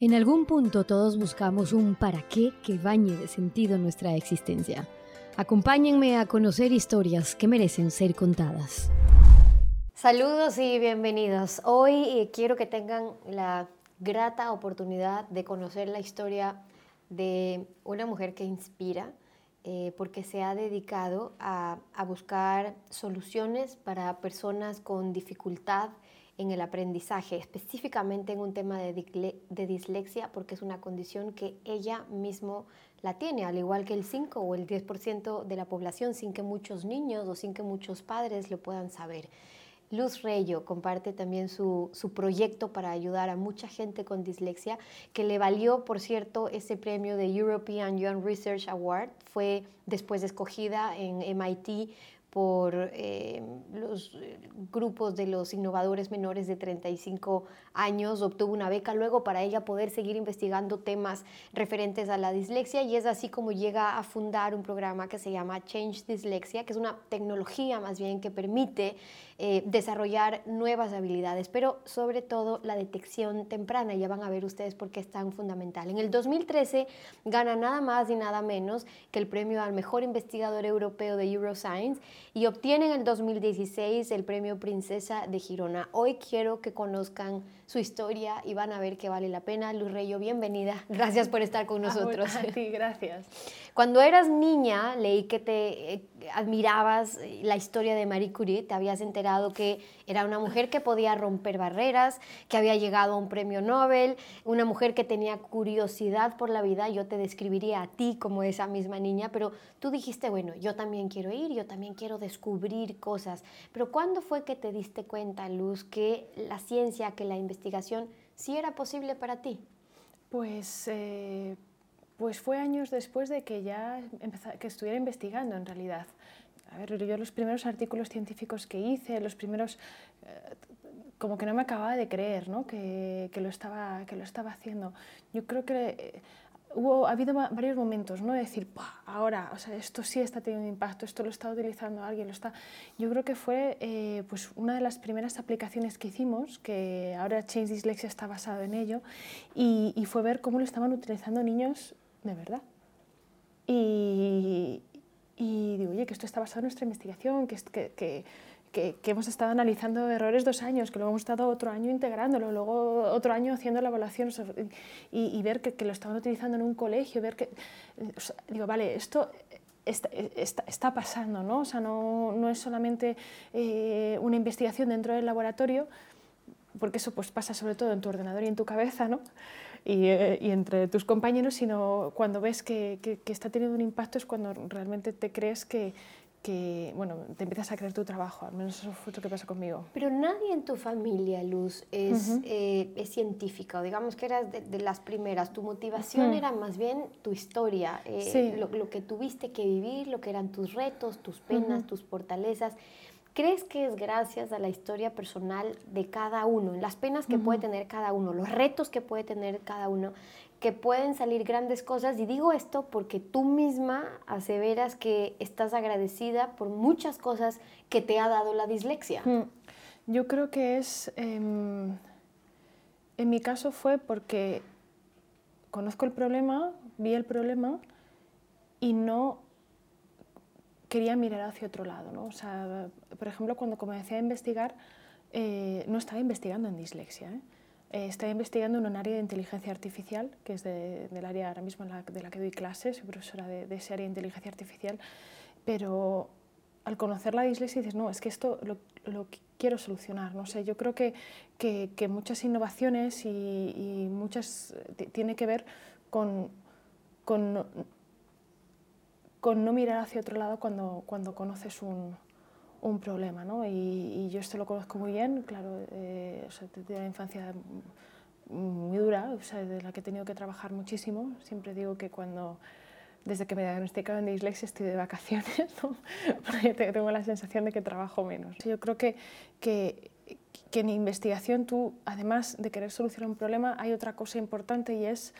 En algún punto todos buscamos un para qué que bañe de sentido nuestra existencia. Acompáñenme a conocer historias que merecen ser contadas. Saludos y bienvenidos. Hoy eh, quiero que tengan la grata oportunidad de conocer la historia de una mujer que inspira eh, porque se ha dedicado a, a buscar soluciones para personas con dificultad en el aprendizaje, específicamente en un tema de, de, dislexia, porque es una condición que ella mismo la tiene, al igual que el 5 o el 10% de la población, sin que muchos niños o sin que muchos padres lo puedan saber. Luz Reyo comparte también su, su, proyecto para ayudar a mucha gente con dislexia, que le valió, por cierto, ese premio de European Young Research Award. Fue después escogida en MIT por eh, los eh, grupos de los innovadores menores de 35 años, obtuvo una beca luego para ella poder seguir investigando temas referentes a la dislexia y es así como llega a fundar un programa que se llama Change Dyslexia, que es una tecnología más bien que permite eh, desarrollar nuevas habilidades, pero sobre todo la detección temprana, ya van a ver ustedes por qué es tan fundamental. En el 2013 gana nada más y nada menos que el premio al mejor investigador europeo de Euroscience y obtiene en el 2016 el premio Princesa de Girona. Hoy quiero que conozcan su historia y van a ver que vale la pena. Luz Reyo, bienvenida. Gracias por estar con ah, nosotros. Gracias. Cuando eras niña, leí que te eh, admirabas la historia de Marie Curie, te habías enterado que era una mujer que podía romper barreras, que había llegado a un premio Nobel, una mujer que tenía curiosidad por la vida. Yo te describiría a ti como esa misma niña, pero tú dijiste, bueno, yo también quiero ir, yo también quiero descubrir cosas. Pero ¿cuándo fue que te diste cuenta, Luz, que la ciencia, que la investigación sí era posible para ti? Pues... Eh pues fue años después de que ya que estuviera investigando en realidad. A ver, yo los primeros artículos científicos que hice, los primeros, eh, como que no me acababa de creer ¿no? que, lo estaba, que lo estaba haciendo. Yo creo que eh, hubo, ha habido varios momentos, ¿no? De decir, ahora, o sea, esto sí está teniendo impacto, esto lo está utilizando alguien, lo está... Yo creo que fue eh, pues una de las primeras aplicaciones que hicimos, que ahora Change Dyslexia está basado en ello, y fue ver cómo lo estaban utilizando niños de verdad. Y, digo, oye, que esto está basado en nuestra investigación, que, que, que, que, hemos estado analizando errores dos años, que luego hemos estado otro año integrándolo, luego otro año haciendo la evaluación y, ver que, lo estaban utilizando en un colegio, ver que... digo, vale, esto Está, está, pasando, ¿no? O sea, no, no es solamente eh, una investigación dentro del laboratorio, porque eso pues pasa sobre todo en tu ordenador y en tu cabeza, ¿no? Eh, y, entre tus compañeros, sino cuando ves que, que, está teniendo un impacto es cuando realmente te crees que, que, bueno, te empiezas a creer tu trabajo, al menos eso fue lo que pasó conmigo. Pero nadie en tu familia, Luz, es, eh, es científica, o digamos que eras de, las primeras, tu motivación era más bien tu historia, eh, lo, lo, que tuviste que vivir, lo que eran tus retos, tus penas, tus fortalezas. ¿Crees que es gracias a la historia personal de cada uno, las penas que puede tener cada uno, los retos que puede tener cada uno, que pueden salir grandes cosas? Y digo esto porque tú misma aseveras que estás agradecida por muchas cosas que te ha dado la dislexia. Yo creo que es, em, en mi caso fue porque conozco el problema, vi el problema y no quería mirar hacia otro lado. ¿no? O sea, por ejemplo, cuando comencé a investigar, eh, no estaba investigando en dislexia. ¿eh? ¿eh? estaba investigando en un área de inteligencia artificial, que es del área ahora mismo de la que doy clases, soy profesora de, ese área de inteligencia artificial, pero al conocer la dislexia dices, no, es que esto lo, lo quiero solucionar. No sé, yo creo que, que, que muchas innovaciones y, y muchas tiene que ver con, con con no mirar hacia otro lado cuando, cuando conoces un, un problema. ¿no? Y, yo esto lo conozco muy bien, claro, eh, o de la infancia muy dura, de la que he tenido que trabajar muchísimo. Siempre digo que cuando, desde que me diagnosticaron de dislexia, estoy de vacaciones, porque tengo la sensación de que trabajo menos. Yo creo que, que, que en investigación tú, además de querer solucionar un problema, hay otra cosa importante y es...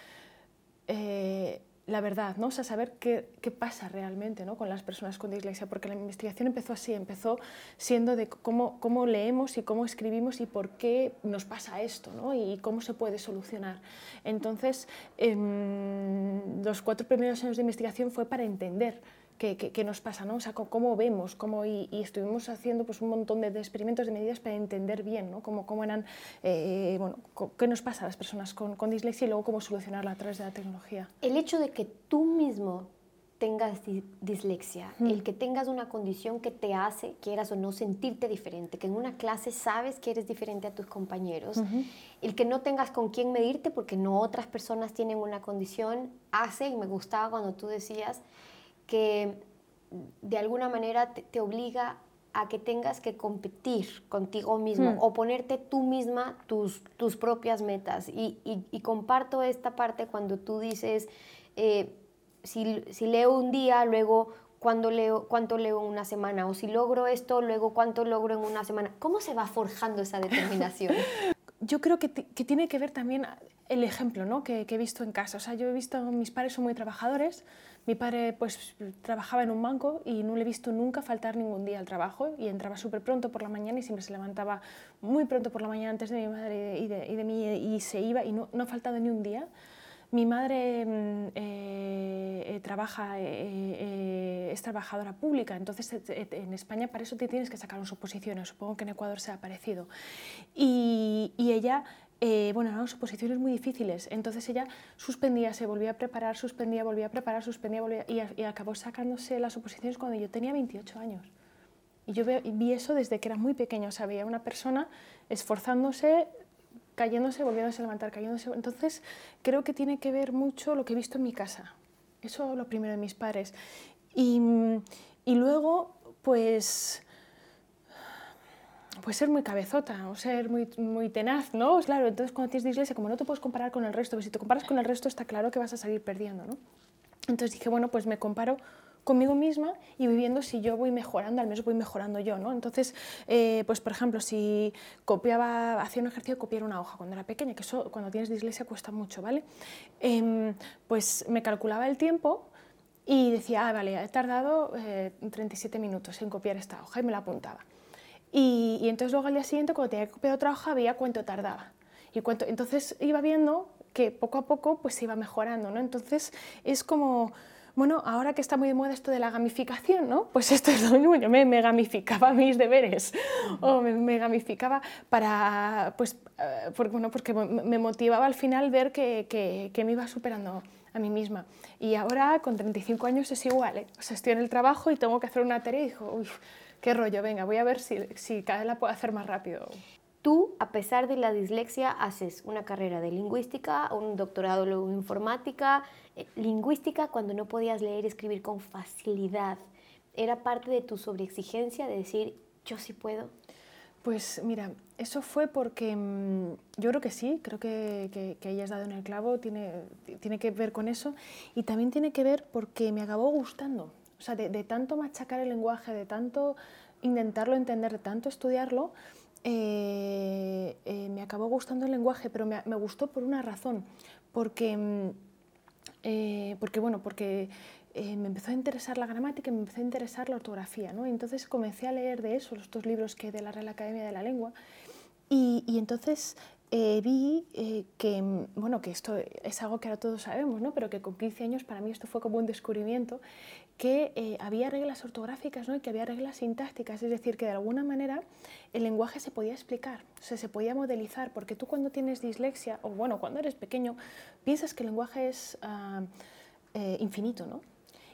Eh, la verdad, ¿no? O sea, saber qué, qué, pasa realmente ¿no? con las personas con dislexia, porque la investigación empezó así, empezó siendo de cómo, cómo leemos y cómo escribimos y por qué nos pasa esto ¿no? y cómo se puede solucionar. Entonces, los cuatro primeros años de investigación fue para entender qué, nos pasa, ¿no? O sea, cómo vemos, cómo, y, estuvimos haciendo pues, un montón de, experimentos, de medidas para entender bien ¿no? cómo, cómo eran, eh, bueno, qué nos pasa a las personas con, con dislexia y luego cómo solucionarla a través de la tecnología. El hecho de que tú mismo tengas dislexia, el que tengas una condición que te hace, quieras o no, sentirte diferente, que en una clase sabes que eres diferente a tus compañeros, el que no tengas con quién medirte porque no otras personas tienen una condición, hace, y me gustaba cuando tú decías, que de alguna manera te, obliga a que tengas que competir contigo mismo hmm. o ponerte tú misma tus, tus propias metas. Y, y, comparto esta parte cuando tú dices, eh, si, si, leo un día, luego cuando leo, cuánto leo en una semana, o si logro esto, luego cuánto logro en una semana. ¿Cómo se va forjando esa determinación? Yo creo que, que tiene que ver también el ejemplo ¿no? que, que, he visto en casa. O sea, yo he visto, mis padres son muy trabajadores, mi padre pues trabajaba en un banco y no le he visto nunca faltar ningún día al trabajo y entraba súper pronto por la mañana y siempre se levantaba muy pronto por la mañana antes de mi madre y de, y de mí y se iba y no, no ha faltado ni un día. Mi madre mm, eh, eh, trabaja, eh, es trabajadora pública, entonces en España para eso te tienes que sacar unas oposiciones, supongo que en Ecuador sea parecido. Y, y ella eh, bueno, eran suposiciones muy difíciles. Entonces ella suspendía, se volvía a preparar, suspendía, volvía a preparar, suspendía, volvía, y, acabó sacándose las oposiciones cuando yo tenía 28 años. Y yo vi eso desde que era muy pequeño. O sea, veía una persona esforzándose, cayéndose, volviéndose a levantar, cayéndose. Entonces creo que tiene que ver mucho lo que he visto en mi casa. Eso lo primero de mis padres. Y, y luego, pues puede ser muy cabezota o ser muy, muy tenaz, ¿no? Claro, entonces cuando tienes dislexia, como no te puedes comparar con el resto, pues si te comparas con el resto está claro que vas a salir perdiendo, ¿no? Entonces dije, bueno, pues me comparo conmigo misma y viviendo si yo voy mejorando, al menos voy mejorando yo, ¿no? Entonces, eh, pues por ejemplo, si copiaba, hacía un ejercicio de copiar una hoja cuando era pequeña, que eso cuando tienes dislexia cuesta mucho, ¿vale? Em, pues me calculaba el tiempo y decía, ah, vale, he tardado 37 eh, minutos en copiar esta hoja y me la apuntaba. Y, entonces luego al día siguiente, cuando tenía que copiar otra hoja, veía cuánto tardaba. Y cuánto, entonces iba viendo que poco a poco pues se iba mejorando, ¿no? Entonces es como, bueno, ahora que está muy de moda esto de la gamificación, ¿no? Pues esto es lo mismo, yo me, gamificaba mis deberes o me, gamificaba para, pues, eh, porque, bueno, porque me motivaba al final ver que, me iba superando a mí misma. Y ahora con 35 años es igual, ¿eh? O sea, estoy en el trabajo y tengo que hacer una tarea y digo, uy, qué rollo, venga, voy a ver si, si cada vez la puedo hacer más rápido. Tú, a pesar de la dislexia, haces una carrera de lingüística, un doctorado en informática, eh, lingüística cuando no podías leer y escribir con facilidad. ¿Era parte de tu sobreexigencia de decir, yo sí puedo? Pues mira, eso fue porque mm, yo creo que sí, creo que, que, que hayas dado en el clavo, tiene, tiene que ver con eso y también tiene que ver porque me acabó gustando. O sea, de, tanto machacar el lenguaje, de tanto intentarlo entender, de tanto estudiarlo, eh, eh, me acabó gustando el lenguaje, pero me, gustó por una razón, porque, mm, eh, porque bueno, porque me empezó a interesar la gramática y me empezó a interesar la ortografía, ¿no? entonces comencé a leer de eso, los dos libros que de la Real Academia de la Lengua, y entonces eh, vi eh, que, mm, bueno, que esto es algo que ahora todos sabemos, ¿no? pero que con 15 años para mí esto fue como un descubrimiento, que eh, había reglas ortográficas ¿no? y que había reglas sintácticas, es decir, que de alguna manera el lenguaje se podía explicar, se podía modelizar, porque tú cuando tienes dislexia, o bueno, cuando eres pequeño, piensas que el lenguaje es ah, infinito, ¿no?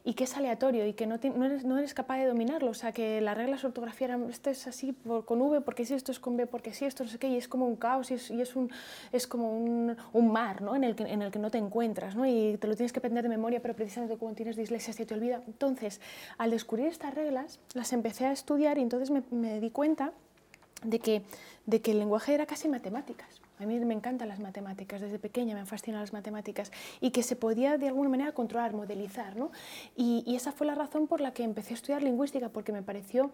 Y que es aleatorio y que no, eres, no, eres, capaz de dominarlo. O sea, que las reglas de ortografía eran, esto es así con V, porque si esto es con B, porque si esto no sé qué, y es como un caos y es, y es un, como un, mar ¿no? en, el que, en el que no te encuentras ¿no? y te lo tienes que aprender de memoria, pero precisamente cuando tienes dislexia se te olvida. Entonces, al descubrir estas reglas, las empecé a estudiar y entonces me, me di cuenta de que, de que el lenguaje era casi matemáticas. A mí me encantan las matemáticas, desde pequeña me fascinan las matemáticas y que se podía de alguna manera controlar, modelizar. ¿no? Y, esa fue la razón por la que empecé a estudiar lingüística, porque me pareció,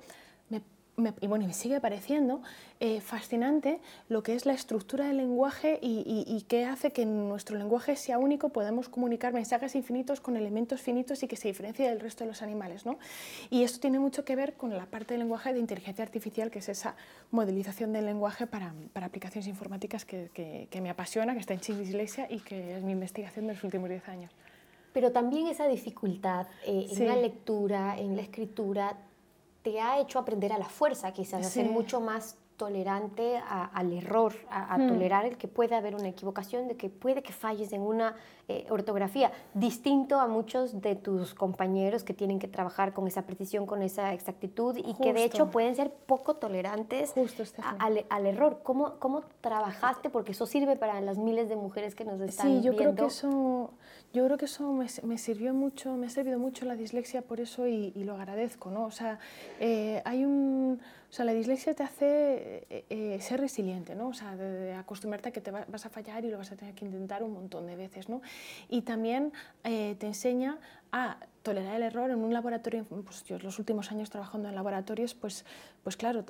y bueno, me sigue pareciendo eh, fascinante lo que es la estructura del lenguaje y, y, qué hace que nuestro lenguaje sea único, podemos comunicar mensajes infinitos con elementos finitos y que se diferencie del resto de los animales. ¿no? Y esto tiene mucho que ver con la parte del lenguaje de inteligencia artificial, que es esa modelización del lenguaje para, para aplicaciones informáticas que, que, me apasiona, que está en Dislexia y que es mi investigación de los últimos 10 años. Pero también esa dificultad eh, en la lectura, en la escritura, te ha hecho aprender a la fuerza, quizás, a ser mucho más tolerante al error, a, hmm. tolerar el que puede haber una equivocación, de que puede que falles en una eh, ortografía, distinto a muchos de tus compañeros que tienen que trabajar con esa precisión, con esa exactitud y que de hecho pueden ser poco tolerantes al, al, error. ¿Cómo, ¿Cómo trabajaste? Porque eso sirve para las miles de mujeres que nos están viendo. Sí, yo creo que eso, yo creo que eso me, me, sirvió mucho, me ha servido mucho la dislexia por eso y, lo agradezco, ¿no? O sea, eh, hay un o sea, la dislexia te hace eh, eh, ser resiliente, ¿no? O sea, de, acostumbrarte a que te vas a fallar y lo vas a tener que intentar un montón de veces, ¿no? Y también eh, te enseña a tolerar el error en un laboratorio, pues yo los últimos años trabajando en laboratorios, pues, pues claro,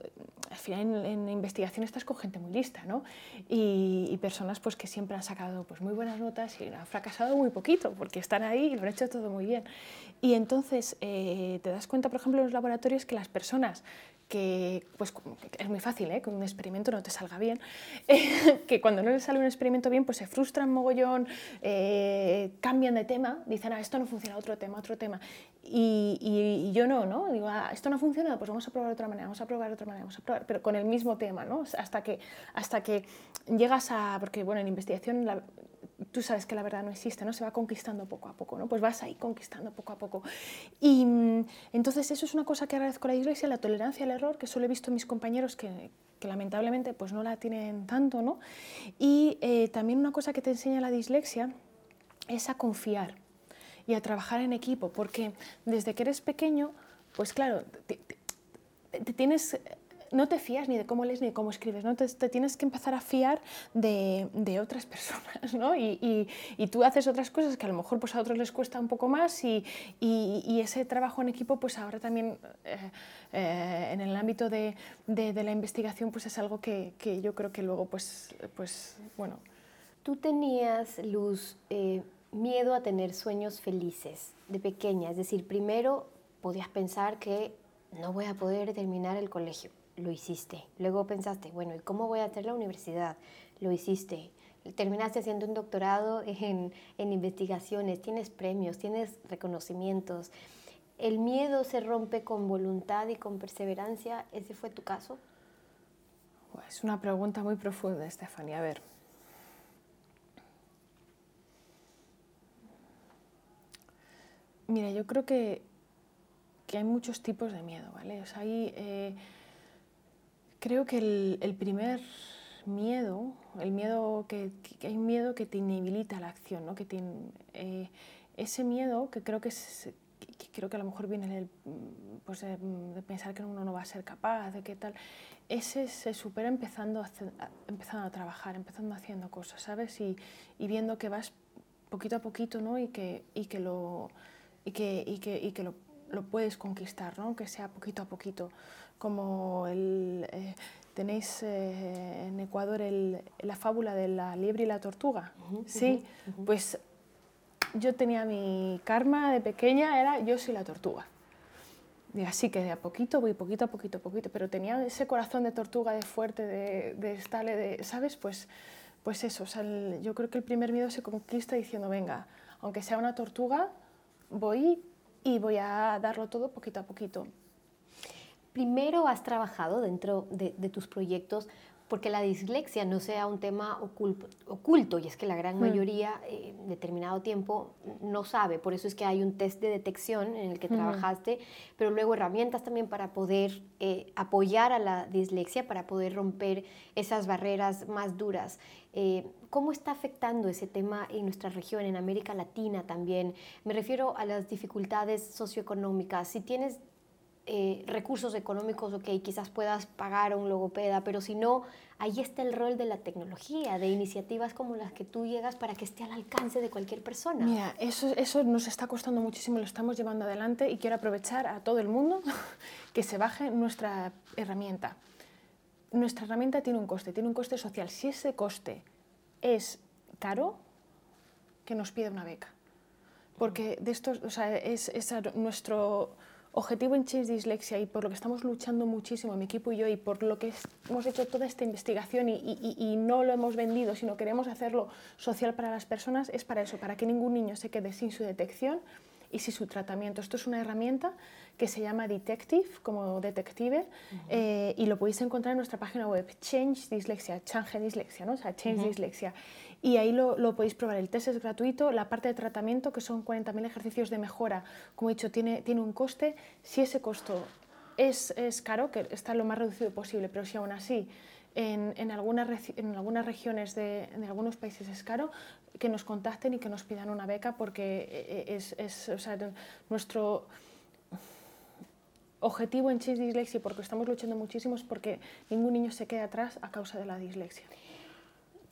al final en, investigación estás con gente muy lista, ¿no? Y, personas pues que siempre han sacado pues muy buenas notas y han fracasado muy poquito, porque están ahí y lo han hecho todo muy bien. Y entonces te das cuenta, por ejemplo, en los laboratorios que las personas que pues, es muy fácil, ¿eh? que un experimento no te salga bien, que cuando no les sale un experimento bien, pues se frustran mogollón, eh, cambian de tema, dicen, ah, esto no funciona, otro tema, otro tema. Y, y, yo no, ¿no? Digo, ah, esto no funciona, pues vamos a probar de otra manera, vamos a probar de otra manera, vamos a probar, pero con el mismo tema, ¿no? Hasta que, hasta que llegas a, porque bueno, en investigación la, tú sabes que la verdad no existe, ¿no? Se va conquistando poco a poco, ¿no? Pues vas ahí conquistando poco a poco. Y mm, entonces eso es una cosa que agradezco a la Iglesia, la tolerancia al error, que solo he visto en mis compañeros que, que lamentablemente pues no la tienen tanto, ¿no? Y eh, también una cosa que te enseña la dislexia es a confiar y a trabajar en equipo, porque desde que eres pequeño, pues claro, te tienes no te fías ni de cómo lees ni de cómo escribes, ¿no? Te, tienes que empezar a fiar de, de otras personas, ¿no? Y, y, y, tú haces otras cosas que a lo mejor pues, a otros les cuesta un poco más y, y ese trabajo en equipo pues ahora también eh, eh, en el ámbito de, de, la investigación pues es algo que, que, yo creo que luego pues, pues bueno. Tú tenías, Luz, eh, miedo a tener sueños felices de pequeña, es decir, primero podías pensar que no voy a poder terminar el colegio lo hiciste. Luego pensaste, bueno, ¿y cómo voy a hacer la universidad? Lo hiciste. Terminaste haciendo un doctorado en, en investigaciones, tienes premios, tienes reconocimientos. ¿El miedo se rompe con voluntad y con perseverancia? ¿Ese fue tu caso? Es una pregunta muy profunda, Estefania. A ver. Mira, yo creo que, que hay muchos tipos de miedo, ¿vale? O sea, hay, eh, Creo que el, primer miedo, el miedo que, hay un miedo que te inhabilita la acción, ¿no? que eh, ese miedo que creo que, es, creo que a lo mejor viene pues de, pensar que uno no va a ser capaz, de qué tal, ese se supera empezando a, empezando a trabajar, empezando haciendo cosas, ¿sabes? Y, y, viendo que vas poquito a poquito, ¿no? Y que, y que lo y que, y que, y que lo, lo, puedes conquistar, ¿no? Que sea poquito a poquito como el, eh, tenéis eh, en Ecuador el, la fábula de la liebre y la tortuga. sí, pues yo tenía mi karma de pequeña, era yo soy la tortuga. Y así que de a poquito voy, poquito a poquito, poquito, pero tenía ese corazón de tortuga, de fuerte, de, de estable, de, ¿sabes? Pues, pues eso, yo creo que el primer miedo se conquista diciendo, venga, aunque sea una tortuga, voy y voy a darlo todo poquito a poquito primero has trabajado dentro de, tus proyectos porque la dislexia no sea un tema oculto, y es que la gran mm. mayoría en eh, determinado tiempo no sabe, por eso es que hay un test de detección en el que trabajaste, pero luego herramientas también para poder eh, apoyar a la dislexia, para poder romper esas barreras más duras. Eh, ¿Cómo está afectando ese tema en nuestra región, en América Latina también? Me refiero a las dificultades socioeconómicas. Si tienes eh, recursos económicos, ok, quizás puedas pagar a un logopeda, pero si no, ahí está el rol de la tecnología, de iniciativas como las que tú llegas para que esté al alcance de cualquier persona. Mira, eso, eso nos está costando muchísimo, lo estamos llevando adelante y quiero aprovechar a todo el mundo que se baje nuestra herramienta. Nuestra herramienta tiene un coste, tiene un coste social. Si ese coste es caro, que nos pida una beca. Porque de esto, o sea, es, es nuestro objetivo en Change Dislexia y por lo que estamos luchando muchísimo mi equipo y yo y por lo que hemos hecho toda esta investigación y, y, y, no lo hemos vendido, sino queremos hacerlo social para las personas, es para eso, para que ningún niño se quede sin su detección y sin su tratamiento. Esto es una herramienta que se llama Detective, como detective, eh, y lo podéis encontrar en nuestra página web, Change Dislexia, Change Dislexia, ¿no? o sea, Change Dislexia y ahí lo, lo, podéis probar. El test es gratuito, la parte de tratamiento, que son 40.000 ejercicios de mejora, como he dicho, tiene, tiene un coste. Si ese costo es, es caro, que está lo más reducido posible, pero si aún así en, en, algunas, en algunas regiones de en algunos países es caro, que nos contacten y que nos pidan una beca porque eh, eh, es, es o sea, nuestro objetivo en Change Dislexia, porque estamos luchando muchísimo, es porque ningún niño se quede atrás a causa de la dislexia.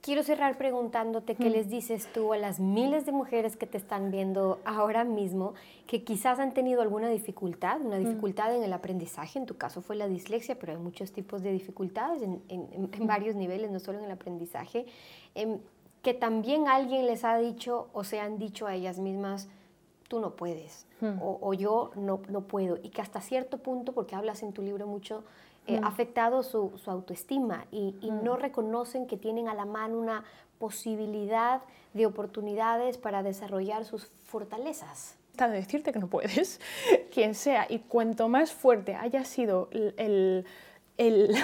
Quiero cerrar preguntándote qué les dices tú a las miles de mujeres que te están viendo ahora mismo que quizás han tenido alguna dificultad, una dificultad en el aprendizaje, en tu caso fue la dislexia, pero hay muchos tipos de dificultades en, en, varios niveles, no solo en el aprendizaje, em, que también alguien les ha dicho o se han dicho a ellas mismas, tú no puedes o, o, yo no, no puedo, y que hasta cierto punto, porque hablas en tu libro mucho eh, mm. afectado su, su, autoestima y, y mm. no reconocen que tienen a la mano una posibilidad de oportunidades para desarrollar sus fortalezas. De decirte que no puedes, quien sea, y cuanto más fuerte haya sido el, el, el,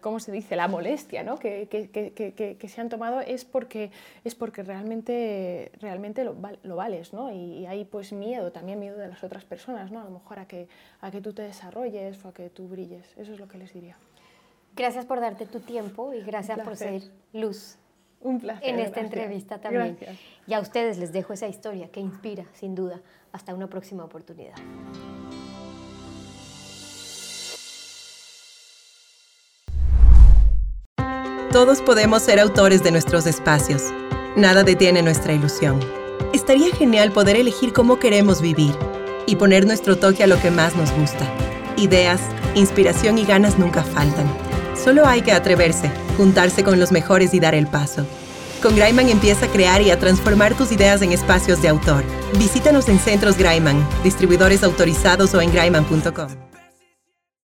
¿cómo se dice? la molestia ¿no? que, que, que, que, se han tomado es porque, es porque realmente, realmente lo, lo vales ¿no? y, y, hay pues miedo, también miedo de las otras personas, ¿no? a lo mejor a que, a que tú te desarrolles o a que tú brilles. Eso es lo que les diría. Gracias por darte tu tiempo y gracias por ser luz. Un placer. En esta entrevista también. Gracias. Y a ustedes les dejo esa historia que inspira, sin duda. Hasta una próxima oportunidad. Todos podemos ser autores de nuestros espacios. Nada detiene nuestra ilusión. Estaría genial poder elegir cómo queremos vivir y poner nuestro toque a lo que más nos gusta. Ideas, inspiración y ganas nunca faltan. Solo hay que atreverse, juntarse con los mejores y dar el paso. Con Graiman empieza a crear y a transformar tus ideas en espacios de autor. Visítanos en Centros Graiman, distribuidores autorizados o en graiman.com.